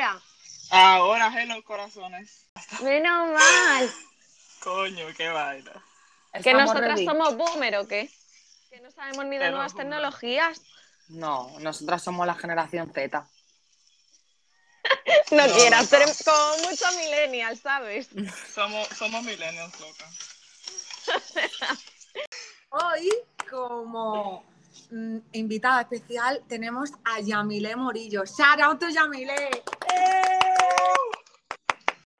ahora. Ahora, hello, corazones. Menos mal. Coño, qué vaina. ¿Que ¿Estamos nosotras somos boomer o qué? ¿Que no sabemos ni de nuevas boomer. tecnologías? No, nosotras somos la generación Z. No, No, quieras, no. como mucho millennial, ¿sabes? Somos, somos millennials, loca. Hoy, como mm, invitada especial, tenemos a Yamile Morillo. Shout out to Yamile.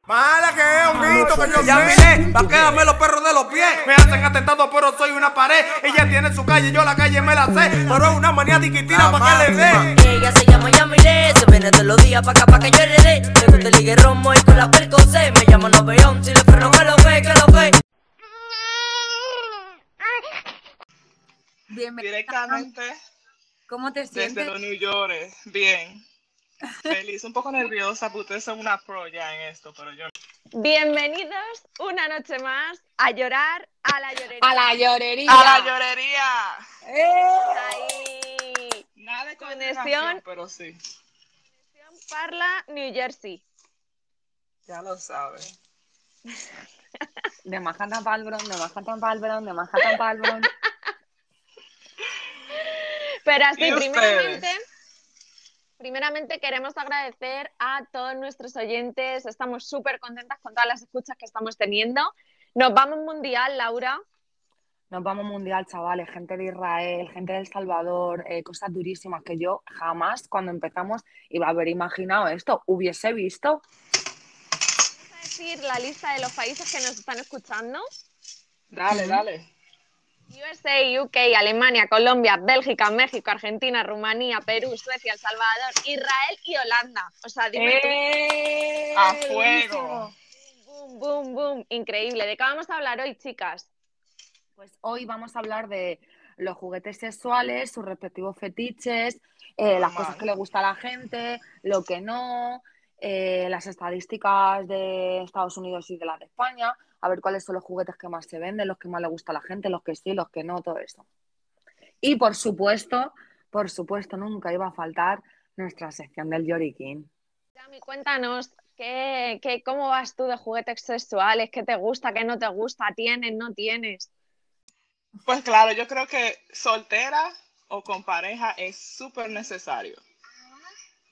Mala que es, honguito, que yo ya miré. Paquéame los perros de los pies. Me hacen atentado, pero soy una pared. Ella tiene su calle, yo la calle me la sé. Pero es una maniática y tira pa' que le dé. Ella se llama Yamile, se viene todos los días pa' acá pa' que yo le dé. Le gusta el ligue romo y con la percocé. Me llama Noveón, Bienvenida. Directamente ¿Cómo te desde sientes? los New York. Bien. Feliz, un poco nerviosa, porque ustedes son una pro ya en esto, pero yo. Bienvenidos una noche más a llorar a la llorería. A la llorería. ¡A la llorería! Ahí. Nada de Conexión. conexión, pero sí. Parla, New Jersey. Ya lo sabes. De Manhattan Bronx, de Manhattan Bronx, de Manhattan Bronx. Pero así, ¿Y primeramente, primeramente queremos agradecer a todos nuestros oyentes. Estamos súper contentas con todas las escuchas que estamos teniendo. Nos vamos mundial, Laura. Nos vamos mundial, chavales, gente de Israel, gente de El Salvador, eh, cosas durísimas que yo jamás cuando empezamos iba a haber imaginado esto, hubiese visto. Vamos a decir la lista de los países que nos están escuchando. Dale, dale. USA, UK, Alemania, Colombia, Bélgica, México, Argentina, Rumanía, Perú, Suecia, El Salvador, Israel y Holanda. O sea, dime tú. ¡Eh! A fuego. Boom, boom, boom. Increíble. ¿De qué vamos a hablar hoy, chicas? Pues hoy vamos a hablar de los juguetes sexuales, sus respectivos fetiches, eh, las cosas que le gusta a la gente, lo que no, eh, las estadísticas de Estados Unidos y de las de España, a ver cuáles son los juguetes que más se venden, los que más le gusta a la gente, los que sí, los que no, todo eso. Y por supuesto, por supuesto, nunca iba a faltar nuestra sección del Yorikin. Yami, cuéntanos, ¿qué, qué, ¿cómo vas tú de juguetes sexuales? ¿Qué te gusta, qué no te gusta? ¿Tienes, no tienes? Pues claro, yo creo que soltera o con pareja es súper necesario.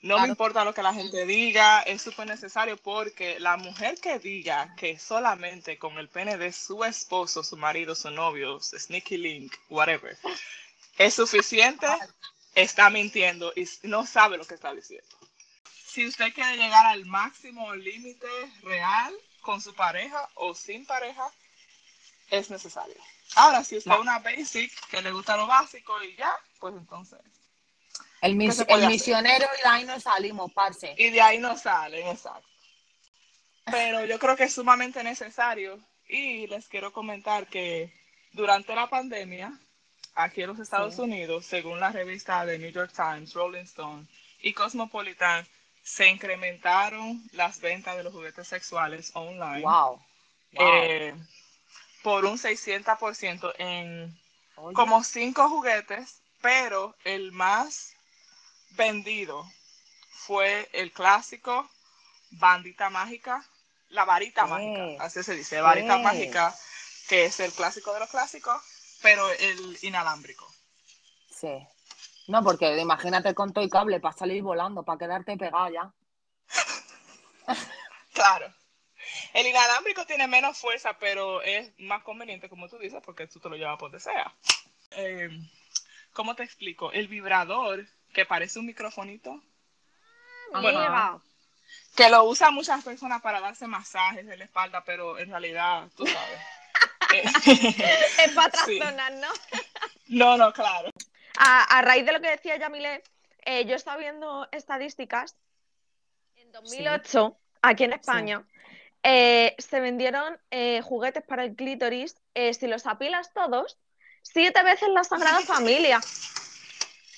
No me importa lo que la gente diga, es súper necesario porque la mujer que diga que solamente con el pene de su esposo, su marido, su novio, su sneaky link, whatever, es suficiente, está mintiendo y no sabe lo que está diciendo. Si usted quiere llegar al máximo límite real con su pareja o sin pareja, es necesario. Ahora, si usted es una basic que le gusta lo básico y ya, pues entonces. El, mis- misionero y de ahí nos salimos, parce. Y de ahí no salen, exacto. Pero yo creo que es sumamente necesario. Y les quiero comentar que durante la pandemia, aquí en los Estados Sí. Unidos, según la revista de New York Times, Rolling Stone y Cosmopolitan, se incrementaron las ventas de los juguetes sexuales online. Wow. wow. eh, por un 600% en Oye. como cinco juguetes, pero el más vendido fue el clásico Bandita Mágica, la varita mágica, así se dice, varita mágica, que es el clásico de los clásicos, pero el inalámbrico. Sí. No, porque imagínate con todo y cable para salir volando, para quedarte pegado ya. Claro. El inalámbrico tiene menos fuerza, pero es más conveniente, como tú dices, porque tú te lo llevas por donde sea. Eh, ¿Cómo te explico? El vibrador, que parece un microfonito, Bueno, Amiga. que lo usan muchas personas para darse masajes en la espalda, pero en realidad, tú sabes. Eh, Es para otras Sí. ¿no? no, no, claro. A, a raíz de lo que decía Yamile, eh, yo estaba viendo estadísticas. En 2008, aquí en España, eh, se vendieron eh, juguetes para el clítoris, si los apilas todos, siete veces la Sagrada Familia.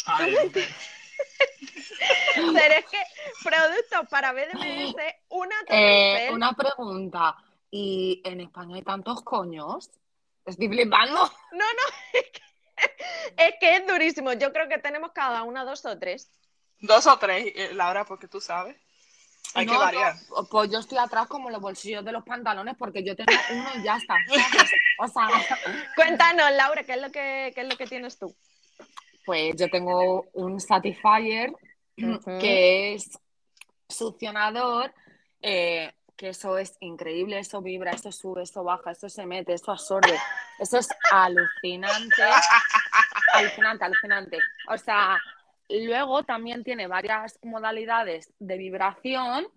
Pero es que productos para BDMS, una Eh, una pregunta. ¿Y en España hay tantos coños? Estoy flipando. No, no, es que, es durísimo. Yo creo que tenemos cada una dos o tres. Dos o tres, eh, Laura, porque tú sabes. Hay que variar. no, pues yo estoy atrás como los bolsillos de los pantalones porque yo tengo uno y ya está. O sea, Cuéntanos, Laura, ¿qué es lo que, qué es lo que tienes tú? Pues yo tengo un Satisfyer Ujú. que es succionador, eh, que eso es increíble, eso vibra, eso sube, eso baja, eso se mete, eso absorbe. Eso es alucinante, alucinante, alucinante. O sea, luego también tiene varias modalidades de vibración.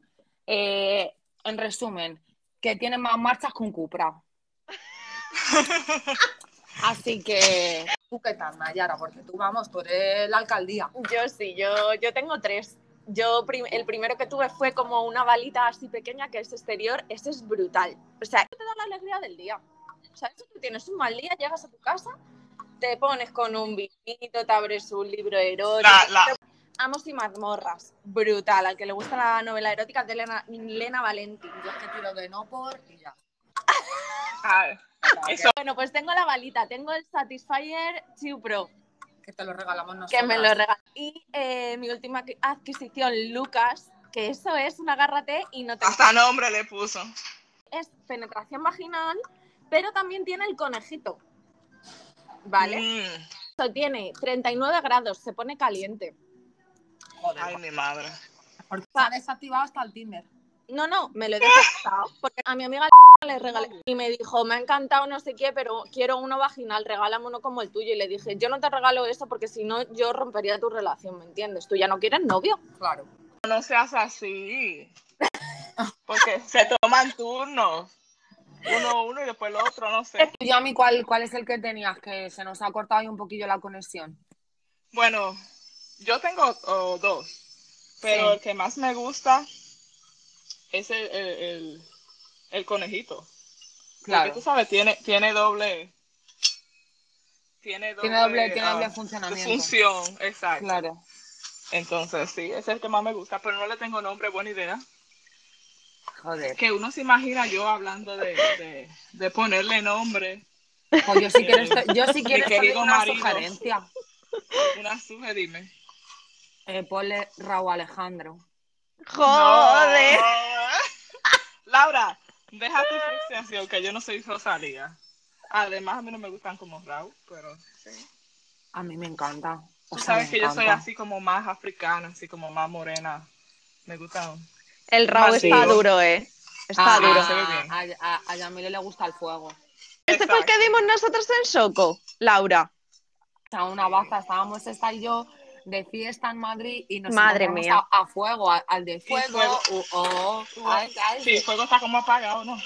eh, en resumen, que tiene más marchas que un Cupra. Así que ¿Tú qué tal, Nayara? Porque tú, vamos, tú eres la alcaldía. Yo sí, yo, yo tengo tres. Yo prim- el primero que tuve fue como una balita así pequeña que es exterior, ese es brutal. O sea, te da la alegría del día. O sea, eso tú tienes un mal día, llegas a tu casa, te pones con un vinito, te abres un libro erótico. La- la- te- Amos y mazmorras, brutal. Al que le gusta la novela erótica es de Elena, Lena Valenti. Yo es que tiro de no por y ya. Eso, Bueno, pues tengo la balita, tengo el Satisfyer 2 Pro. Que te lo regalamos nosotros. que me lo regaló. Y eh, mi última adqui- adquisición, Lucas, que eso es un agárrate y no te hasta nombre le puso. es penetración vaginal, pero también tiene el conejito. ¿Vale? Mm, Esto tiene 39 grados, se pone caliente. Joder, ay, mi madre. porque se ha desactivado hasta el Tinder. No, no, me lo he desactivado porque a mi amiga le regalé y me dijo, me ha encantado no sé qué, pero quiero uno vaginal, regálame uno como el tuyo. Y le dije, yo no te regalo eso porque si no yo rompería tu relación, ¿me entiendes? Tú ya no quieres novio. Claro. No seas así. Porque se toman turnos. Uno, uno y después el otro, no sé. ¿Tú, Yami, ¿cuál, ¿cuál es el que tenías? Que se nos ha cortado ahí un poquillo la conexión. Bueno, yo tengo oh, dos, pero Sí. el que más me gusta es el, el, el- el conejito. Claro. Porque tú sabes, tiene, tiene doble. Tiene doble, Tiene doble- tiene ah, doble funcionamiento. Función, exacto. Claro. Entonces, sí, es el que más me gusta, pero no le tengo nombre, buena idea. Joder. Que uno se imagina yo hablando de, de, de ponerle nombre, Pues yo si quiero, estoy- yo si Mi quiero una marido. sugerencia. una suje, dime. Eh, ponle Raúl Alejandro. Joder. No. Laura, deja tu frustración, que yo no soy Rosalía. Además, a mí no me gustan como Raúl, pero sí. A mí me encanta. O Tú sea, sabes que yo soy así como más africana, así como más morena. Me gustan. El Raúl está duro, ¿eh? Está Ah, duro. se ve bien. A, a, a Yamile le gusta el fuego. Este fue el que dimos nosotros en Soco, Laura. Sea, una baza, estábamos esta y yo de fiesta en Madrid y nos Madre mía. A, a fuego, a- al de fuego. fuego. uh, oh, ay, ay, Sí, el fuego está como apagado, ¿no?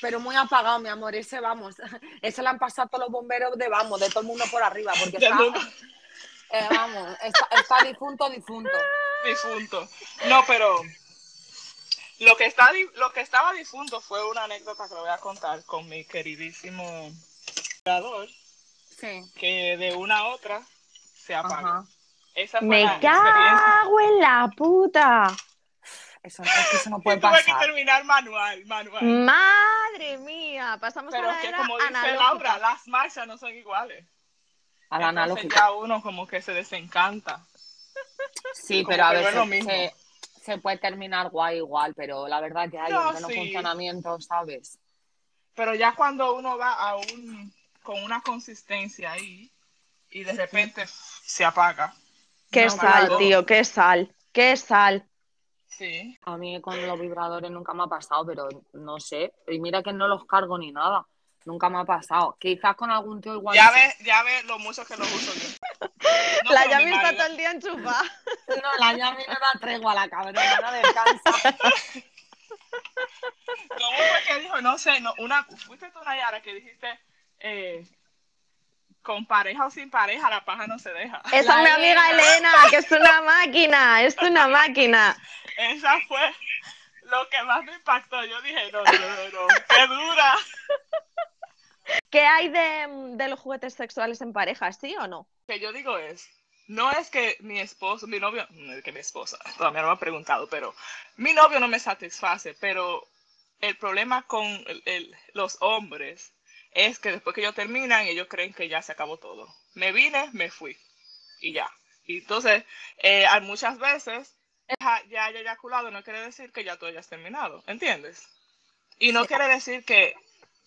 Pero muy apagado, mi amor. Ese, vamos, ese le han pasado todos los bomberos de, vamos, de todo el mundo por arriba, porque está, eh, vamos, está, está difunto, difunto. Difunto. No, pero lo que, está, lo que estaba difunto fue una anécdota que le voy a contar con mi queridísimo creador, Sí. que de una a otra se apagó. Ajá. Esa fue Me la cago en la puta. Eso, es que eso no puede tuve que pasar. terminar manual, manual. Madre mía, pasamos Pero a es la que era como dice analógica. Laura, las marchas no son iguales. A la Entonces analógica. ya uno como que se desencanta. Sí, como pero a que es se, mismo. se- se puede terminar guay igual, pero la verdad que hay No, un sí. funcionamiento, ¿sabes? Pero ya cuando uno va a un con una consistencia ahí y de repente se apaga. Qué No, sal, claro. tío, qué sal, qué sal. Sí. A mí con los vibradores nunca me ha pasado, pero no sé. Y mira que no los cargo ni nada. Nunca me ha pasado. Quizás con algún tío igual. Ya ves, ya ves lo mucho que lo uso yo. No, la mi está todo el día enchufada. No, la Yami no da tregua a la cabrona, no descansa. ¿Cómo fue que dijo? No sé, no, una, fuiste tú una Yara que dijiste eh, con pareja o sin pareja la paja no se deja. Esa es mi amiga Elena, que es una máquina, es una máquina. Esa fue lo que más me impactó. Yo dije, no, no, no, no, qué dura. ¿Qué hay de, de los juguetes sexuales en pareja, sí o no? que yo digo es, no es que mi esposo, mi novio, no es que mi esposa, todavía no me ha preguntado, pero mi novio no me satisface, pero el problema con el- el- los hombres es que después que ellos terminan, ellos creen que ya se acabó todo. Me vine, me fui y ya. Y entonces, eh, hay muchas veces ya, ya haya eyaculado no quiere decir que ya tú hayas terminado, ¿entiendes? Y no quiere decir que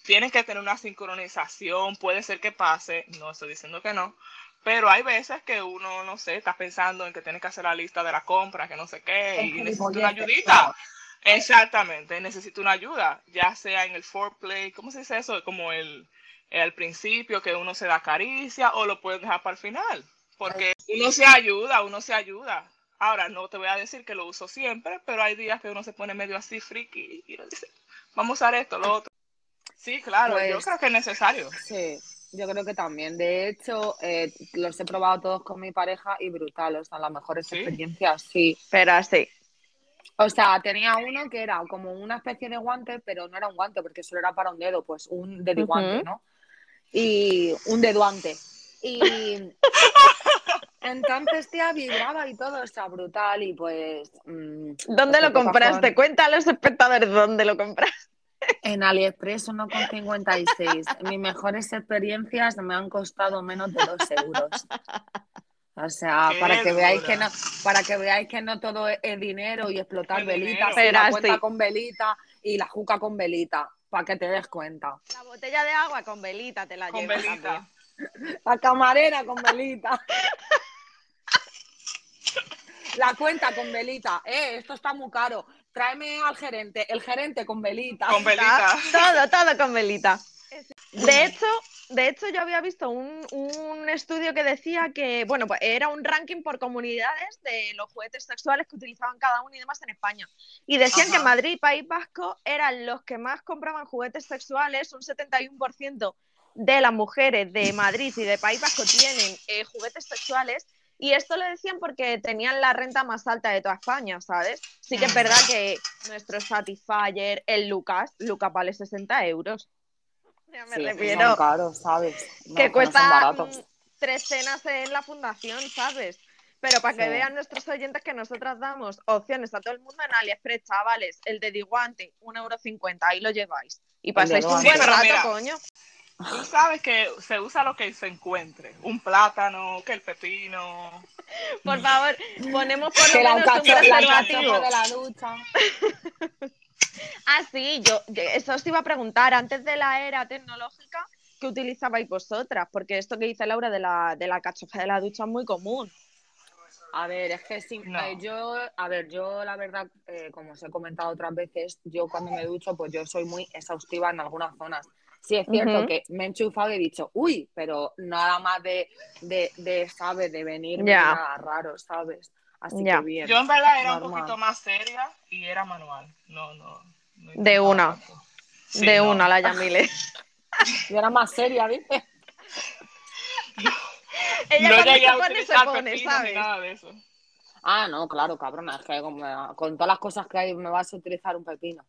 tienen que tener una sincronización, puede ser que pase, no estoy diciendo que no, pero hay veces que uno, no sé, está pensando en que tiene que hacer la lista de la compra, que no sé qué, Es y necesita una ayudita. claro. Exactamente, necesito una ayuda, ya sea en el foreplay, ¿cómo se dice eso? Como el, el al principio que uno se da caricia o lo puedes dejar para el final, porque uno se ayuda, uno se ayuda. Ahora, no te voy a decir que lo uso siempre, pero hay días que uno se pone medio así friki y uno dice, vamos a usar esto, lo otro. Sí, claro, yo Pues- creo que es necesario. Sí, yo creo que también. De hecho, eh, los he probado todos con mi pareja y brutal, o sea, las mejores ¿Sí? experiencias, sí. Pero así. O sea, tenía uno que era como una especie de guante, pero no era un guante porque solo era para un dedo, pues un dediguante, Ujú. ¿no? Y un deduante. Y entonces, tía, vibraba y todo, o sea, brutal y pues... mm, ¿Dónde pues, lo compraste? Cuenta a los espectadores dónde lo compraste. En AliExpress 1,56. Mis mejores experiencias me han costado menos de 2 euros. O sea, Qué para que veáis que no, para que veáis que no todo es dinero y explotar velitas, dinero. y la cuenta con velita y la juca con velita, para que te des cuenta. La botella de agua con velita te la Con llevas velita. también. La camarera con velita. La cuenta con velita. Eh, esto está muy caro. Tráeme al gerente. El gerente con velita. Con velita. Todo, todo con velita. De hecho, de hecho, yo había visto un, un estudio que decía que, bueno, pues era un ranking por comunidades de los juguetes sexuales que utilizaban cada uno y demás en España. Y decían que. Madrid y País Vasco eran los que más compraban juguetes sexuales, un 71% de las mujeres de Madrid y de País Vasco tienen eh, juguetes sexuales. Y esto lo decían porque tenían la renta más alta de toda España, ¿sabes? Sí que es verdad que nuestro Satisfyer, el Lucas, Lucas vale 60 euros. Me Sí, refiero son caros, ¿sabes? No, que no cuesta baratos. mm, tres cenas en la fundación, ¿sabes? Pero para que Sí. vean nuestros oyentes que nosotras damos opciones a todo el mundo en AliExpress, chavales, el de Diguante, 1,50€, ahí lo lleváis. Y pasáis un buen rato, mira, coño. Tú sabes que se usa lo que se encuentre. Un plátano, que el pepino. Por favor, ponemos por lo menos un preservativo. de la ducha. Ah, sí, yo, yo- eso os iba a preguntar, antes de la era tecnológica, ¿qué utilizabais vosotras? Porque esto que dice Laura de la, de la cachofa de la ducha es muy común. A ver, es que sí, No. eh, yo, a ver, yo la verdad, eh, como os he comentado otras veces, yo cuando me ducho, pues yo soy muy exhaustiva en algunas zonas. Sí es cierto que me he enchufado y he dicho, uy, pero nada más de, de, de ¿sabes? De venir Ya. nada raro, ¿sabes? Así Ya. que bien. Yo en verdad era un normal. poquito más seria y era manual. No, no. no De una. Sí, de no. una, la Yamile. Yo era más seria, ¿viste? Ella no llegué a pone, utilizar pone, pepinos ni ¿sabes? nada de eso. Ah, no, claro, cabrona, es que como- con todas las cosas que hay me vas a utilizar un pepino.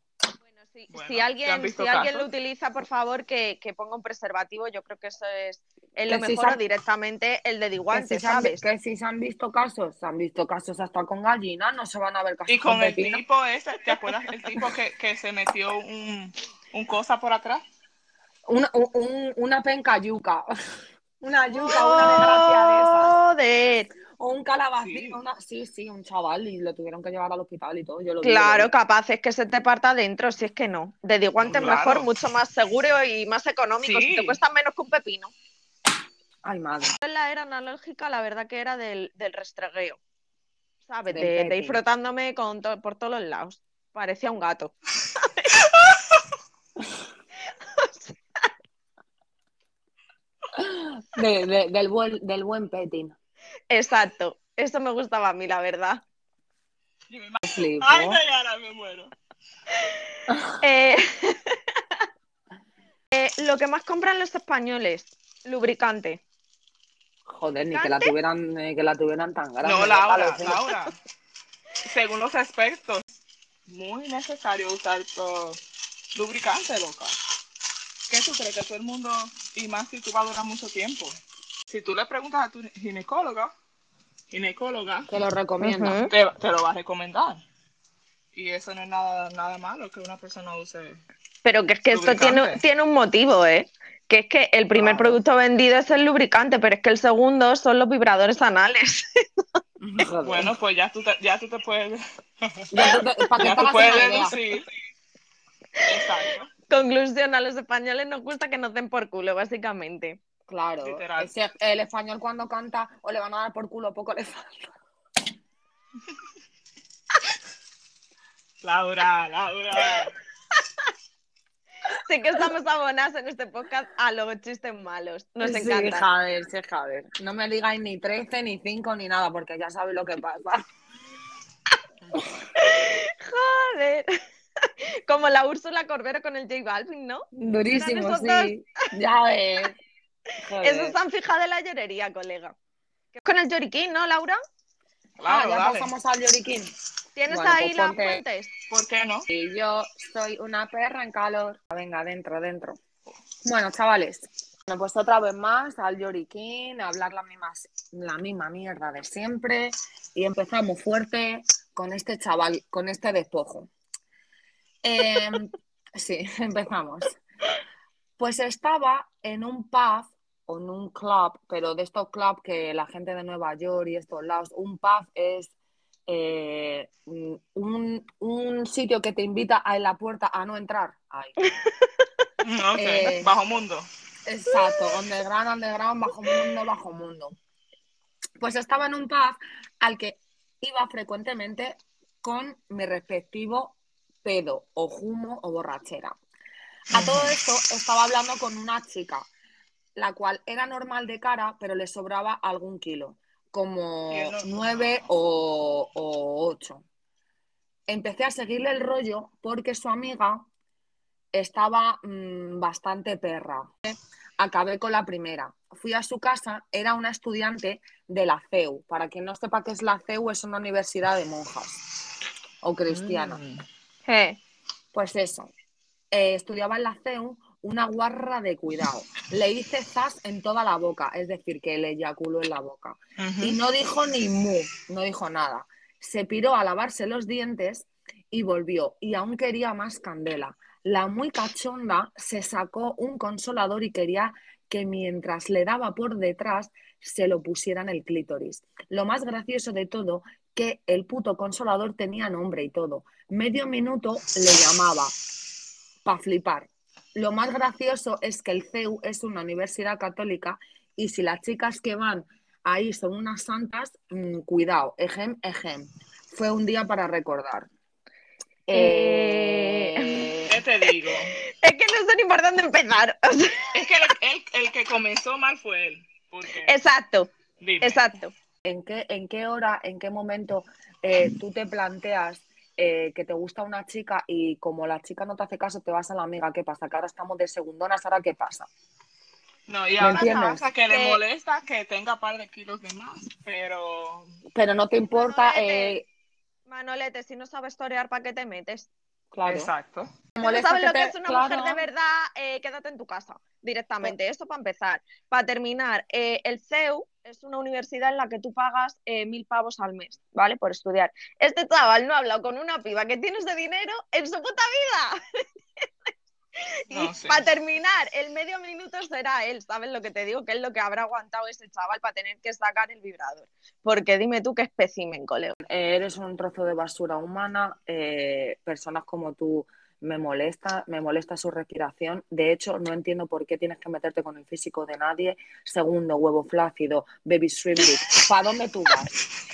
Bueno, si, Bueno, si ¿se han alguien, si alguien casos? lo utiliza, por favor, que, que ponga un preservativo. Yo creo que eso es, es lo Que si mejor se han- directamente el de Que Diguante, si, han, vi- ¿sabes? que si se han visto casos, se han visto casos hasta con gallinas, no se van a ver casos Y con el pepino. tipo ese, ¿te acuerdas? El tipo que, que se metió un, un cosa por atrás. Una, un- un- una penca yuca. Una yuca, una desgracia de esas. Joder. O un calabacín. Sí. Una... Sí, sí, un chaval y lo tuvieron que llevar al hospital y todo. Yo lo Claro, vi. capaz es que se te parta adentro, si es que no. De Diguante es Claro. mejor, mucho más seguro y más económico. Si Sí. te cuesta menos que un pepino. Ay, madre. La era analógica, la verdad que era del, del restregueo. ¿Sabes? De, de ir frotándome con to- por todos los lados. Parecía un gato. De- de- del, buen, del buen petting. Exacto. Eso me gustaba a mí, la verdad. Me. Ay, Dayana, me muero. Eh, eh, lo que más compran los españoles, lubricante. Joder, ni que la tuvieran, ni que la tuvieran tan grande. No, Laura, parece. Laura. Según los expertos, muy necesario usar todo lubricante, loca. ¿Qué tú crees que todo el mundo, y más si tú vas a durar mucho tiempo? Si tú le preguntas a tu ginecóloga, ginecóloga, Que lo recomienda. Te, te lo va a recomendar. Y eso no es nada, nada malo que una persona use. Pero que es que esto tiene, tiene un motivo, ¿eh? Que es que el primer Claro. producto vendido es el lubricante, pero es que el segundo son los vibradores anales. Bueno, pues ya tú te, ya tú te puedes, Ya tú te- ya te tú puedes deducir. Exacto. Conclusión, a los españoles nos gusta que nos den por culo, básicamente. Claro, Literal. ese- el español cuando canta o le van a dar por culo poco le falta. Laura, Laura. Sí que estamos abonadas en este podcast a los chistes malos. Nos sí, encanta. Javier, sí, Javier. No me digáis ni 13, ni 5, ni nada, porque ya sabéis lo que pasa. Joder. Como la Úrsula Corbero con el J Balvin, ¿no? Durísimo, sí. Ya ves. Joder. Eso está en fija de la llorería, colega. Con el lloriquín, ¿no, Laura? Ah, Claro, ya dale. pasamos al lloriquín. ¿Tienes Bueno, ahí pues las fuentes? ¿Por qué no? Y yo soy una perra en calor. Venga, dentro, dentro. Bueno, chavales, bueno, pues otra vez más al lloriquín, a hablar la misma, la misma mierda de siempre. Y empezamos fuerte con este chaval, con este despojo. Em, sí, empezamos. Pues estaba en un pub o en un club, pero de estos clubs que la gente de Nueva York y estos lados, un pub es eh, un, un sitio que te invita a en la puerta a no entrar. Ok, Eh, bajo mundo. exacto, underground, underground, bajo mundo, bajo mundo. Pues estaba en un pub al que iba frecuentemente con mi respectivo pedo o humo o borrachera. A todo esto estaba hablando con una chica, la cual era normal de cara, pero le sobraba algún kilo, como nueve o, o ocho. Empecé a seguirle el rollo porque su amiga estaba mm, bastante perra. Acabé con la primera. Fui a su casa, era una estudiante de la CEU. Para quien no sepa qué es la CEU, es una universidad de monjas o cristiana. Mm. Eh, Pues eso, eh, estudiaba en la CEU una guarra de cuidado. Le hice zas en toda la boca, es decir, que le eyaculó en la boca. Y no dijo ni mu, no dijo nada. Se piró a lavarse los dientes y volvió. Y aún quería más candela. La muy cachonda se sacó un consolador y quería que mientras le daba por detrás se lo pusiera en el clítoris. Lo más gracioso de todo, que el puto consolador tenía nombre y todo. Medio minuto le llamaba para flipar. Lo más gracioso es que el CEU es una universidad católica y si las chicas que van ahí son unas santas, mm, cuidado, ejem, ejem. Fue un día para recordar. Eh, ¿Qué te digo? es que no sé ni por dónde empezar. O sea, Es que el, el- el que comenzó mal fue él. Porque, exacto, dime. exacto. ¿En qué, en qué hora, en qué momento eh, tú te planteas eh, que te gusta una chica y como la chica no te hace caso, te vas a la amiga? ¿Qué pasa? Que ahora estamos de segundonas, ¿ahora qué pasa? No, y ¿Me ahora entiendes? pasa que le molesta que tenga un par de kilos de más, pero Pero no te importa, Manolete. eh, Manolete, si no sabes torear, ¿para qué te metes? Claro. exacto. No molesta sabes lo que te- es una claro. mujer de verdad, eh, quédate en tu casa directamente. Esto para empezar. Para terminar, eh, el CEU es una universidad en la que tú pagas eh, mil pavos al mes, ¿vale? Por estudiar. Este chaval no ha hablado con una piba que tiene ese dinero en su puta vida. y para terminar, el medio minuto será él, ¿sabes lo que te digo? Que es lo que habrá aguantado ese chaval para tener que sacar el vibrador. Porque dime tú qué espécimen, colega. Eh, eres un trozo de basura humana, eh, personas como tú me molesta, me molesta su respiración. De hecho, no entiendo por qué tienes que meterte con el físico de nadie. Segundo, huevo flácido, baby shrimp. ¿Para dónde tú vas?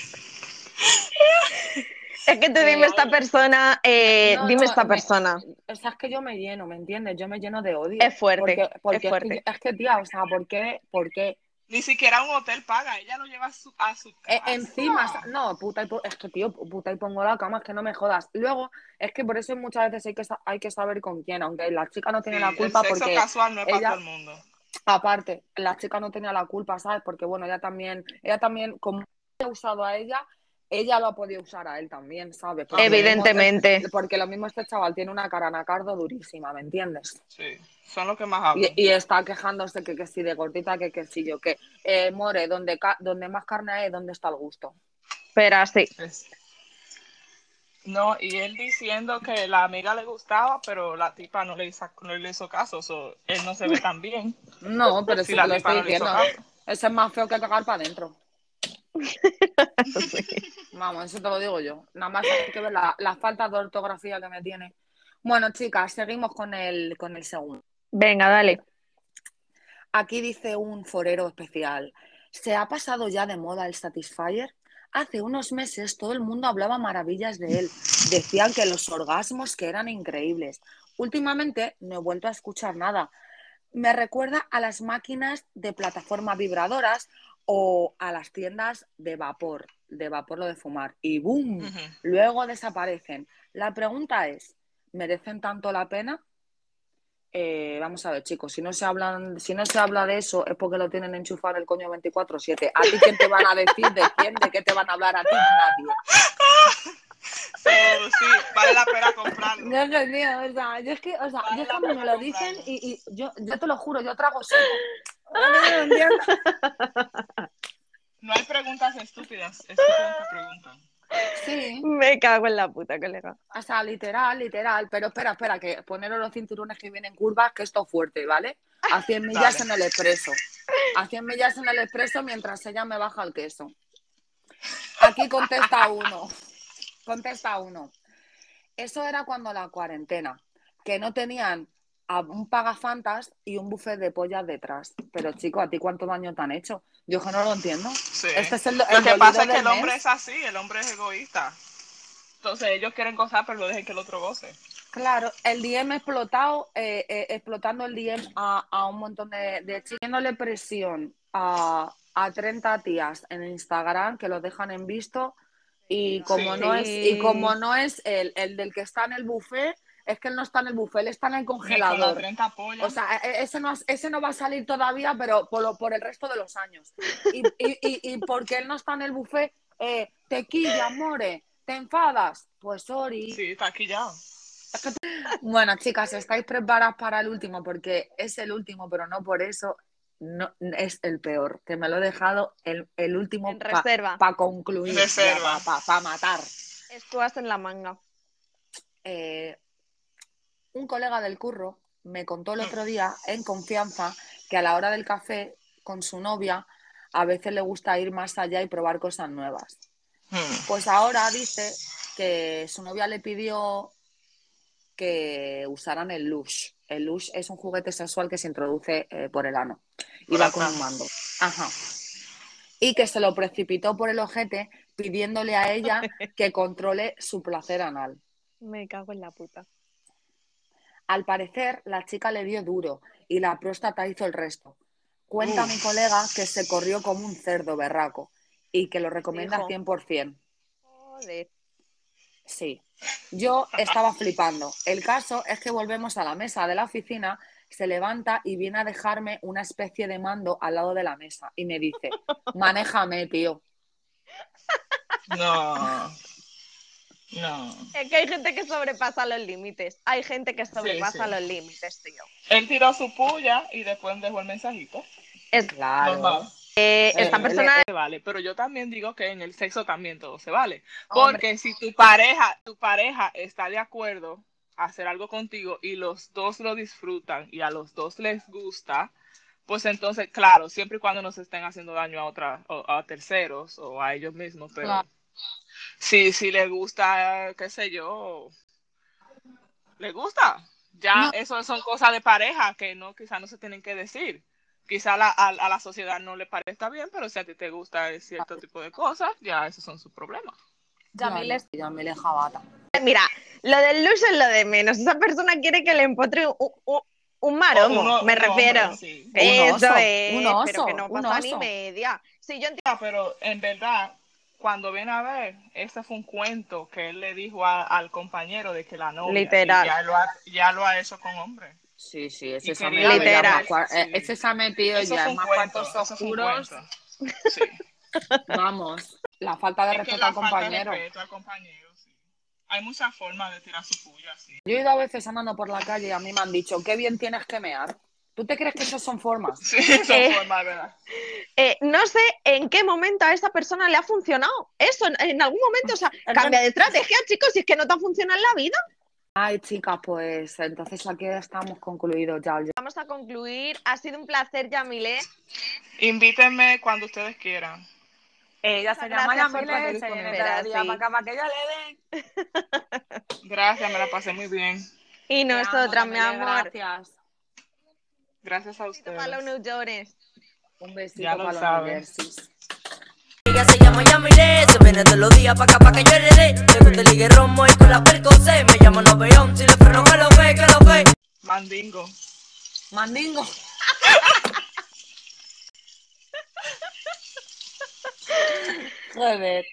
Es que tú Eh, dime esta persona, eh, No, dime no, esta me- persona. O sea, es que yo me lleno, ¿me entiendes? Yo me lleno de odio. Es fuerte, Porque, porque es fuerte. que, es que, tía, o sea, ¿por qué? ¿Por qué? Ni siquiera un hotel paga, ella lo lleva a su, a su Eh, casa. encima, no, puta y, es que tío, puta y pongo la cama, es que no me jodas. Luego, es que por eso muchas veces hay que, hay que saber con quién, aunque la chica no tiene Sí, la culpa el sexo porque, casual no es para ella- todo el mundo. aparte, la chica no tenía la culpa, ¿sabes? Porque bueno, ella también, ella también, como ha usado a ella, ella lo ha podido usar a él también, ¿sabes? Porque lo mismo Evidentemente. este- porque lo mismo este chaval tiene una cara nacardo durísima, ¿me entiendes? Sí, son los que más hablan. Y, y está quejándose que, que si de gordita, que que si yo, que eh, more, donde, donde más carne hay, ¿dónde está el gusto? Pero así. Es- No, y él diciendo que la amiga le gustaba, pero la tipa no le hizo, no le hizo caso, so, él no se ve tan bien. No, pero Si sí la te lo tipa estoy no diciendo. Eso es más feo que cagar para adentro. Vamos, eso te lo digo yo. Nada más hay que ver la, la falta de ortografía que me tiene. Bueno, chicas, seguimos con el, con el segundo. Venga, dale. Aquí dice un forero especial. ¿Se ha pasado ya de moda el Satisfyer? Hace unos meses todo el mundo hablaba maravillas de él. Decían que los orgasmos que eran increíbles. Últimamente no he vuelto a escuchar nada. Me recuerda a las máquinas de plataforma vibradoras o a las tiendas de vapor, de vapor lo de fumar. Y ¡boom! Ujú. Luego desaparecen. La pregunta es, ¿merecen tanto la pena? Eh, vamos a ver, chicos, si no se hablan, si no se habla de eso es porque lo tienen enchufado en el coño 24-7. ¿A ti quién te van a decir de quién, de qué te van a hablar a ti? Nadie. So, sí, vale la pena comprarlo. Yo es que, tío, o sea, yo es que, o sea, Vale yo es que me lo dicen y, y yo, yo te lo juro, yo trago seco. No hay preguntas estúpidas, estúpidas que preguntan. Sí, Me cago en la puta, colega. o sea, literal, literal. Pero espera, espera, que poneros los cinturones que vienen curvas, que esto es fuerte, ¿vale? A 100 millas Dale. en el expreso. A 100 millas en el expreso mientras ella me baja el queso. Aquí contesta uno. Contesta uno. Eso era cuando la cuarentena, que no tenían a un pagafantas y un buffet de pollas detrás. Pero chico, ¿a ti cuánto daño te han hecho? Yo que no lo entiendo. Sí. Este es el, Lo el que dolido pasa es que el hombre mes. es así, el hombre es egoísta. Entonces ellos quieren gozar, pero lo dejen que el otro goce. Claro, el DM explotado, eh, eh, explotando el DM a, a un montón de, de chicos, presión a, a 30 tías en Instagram que lo dejan en visto y como Sí. no es y como no es el, el del que está en el buffet, es que él no está en el buffet, él está en el congelador. 30 pollas. O sea, e- e- ese no, ese no va a salir todavía, pero por, lo- por el resto de los años. Y, y, y, y porque él no está en el buffet, eh, tequilla, more, ¿te enfadas? Pues sorry. sí, está aquí ya. Bueno, chicas, ¿estáis preparadas para el último? Porque es el último, pero no por eso no, es el peor. Que me lo he dejado el, el último En para reserva. concluir, Reserva. para matar. Estúas en la manga. Eh, un colega del curro me contó el otro día en confianza que a la hora del café con su novia a veces le gusta ir más allá y probar cosas nuevas. Hmm. Pues ahora dice que su novia le pidió que usaran el lush. El lush es un juguete sexual que se introduce eh, por el ano y va con un mando. Ajá. Y que se lo precipitó por el ojete pidiéndole a ella que controle su placer anal. Me cago en la puta. Al parecer, la chica le dio duro y la próstata hizo el resto. Cuenta mi colega que se corrió como un cerdo berraco y que lo recomienda Hijo. 100%. Joder. Sí, yo estaba flipando. El caso es que volvemos a la mesa de la oficina, se levanta y viene a dejarme una especie de mando al lado de la mesa y me dice, manéjame, tío. No. No. Es que hay gente que sobrepasa los límites. Hay gente que sobrepasa sí. los límites, tío. Él tiró su puya y después dejó el mensajito. Es, Claro. Normal. eh, esta Eh, persona vale, pero yo también digo que en el sexo también todo se vale. Hombre. Porque si tu pareja, tu pareja está de acuerdo a hacer algo contigo y los dos lo disfrutan y a los dos les gusta, pues entonces, claro, siempre y cuando no se estén haciendo daño a otra, o a terceros o a ellos mismos, pero Claro. Si, si les gusta, qué sé yo, les gusta. Ya No. eso son cosas de pareja que no, quizás no se tienen que decir. Quizá a la, a, a la sociedad no le parezca bien, pero si a ti te gusta cierto tipo de cosas, ya esos son sus problemas. Yamil es- Yamil es jabata. Mira, lo del luz es lo de menos. Esa persona quiere que le empotre un, un- un maromo, Uno- me un refiero. hombre, sí. Eso oso, es, un oso, pero que no un pasa ni media. Sí, yo entiendo. Ah, Pero en verdad, cuando viene a ver, ese fue un cuento que él le dijo a- al compañero de que la novia Literal. ya lo ha, ya lo ha hecho con hombres. Sí, sí, ese se ha metido ya Literal. más cua- eh, Sí. ese se ha metido Eso ya en más cuartos oscuros. Sí. Vamos, la falta de Es respeto la al falta de compañero. respeto al compañero, sí. Hay muchas formas de tirar su puya, sí. Yo he ido a veces andando por la calle y a mí me han dicho, qué bien tienes que mear. ¿Tú te crees que eso son formas? Sí, son Eh. formas, ¿verdad? Eh, no sé en qué momento a esa persona le ha funcionado. Eso, en, en algún momento, o sea, cambia de estrategia, chicos, si es que no te ha funcionado en la vida. Ay, chicas, pues entonces aquí estamos concluidos ya. Vamos a concluir. Ha sido un placer, Yamile. Invítenme cuando ustedes quieran. Ella se Muchas llama Yamile, se participar, viene cada día sí. para acá para que ella le den. Gracias, me la pasé muy bien. Y nosotras, mi amor. Gracias. Gracias a Besito para los ustedes. New. Un besito Ya lo para saben. Ella se llama Yamile, se viene todos los días pa' acá pa' que yo le gusta el ligue romo y con la percocé. Me llama Noveón, si le freno que lo ve, que lo ve. Mandingo. Mandingo. Joder.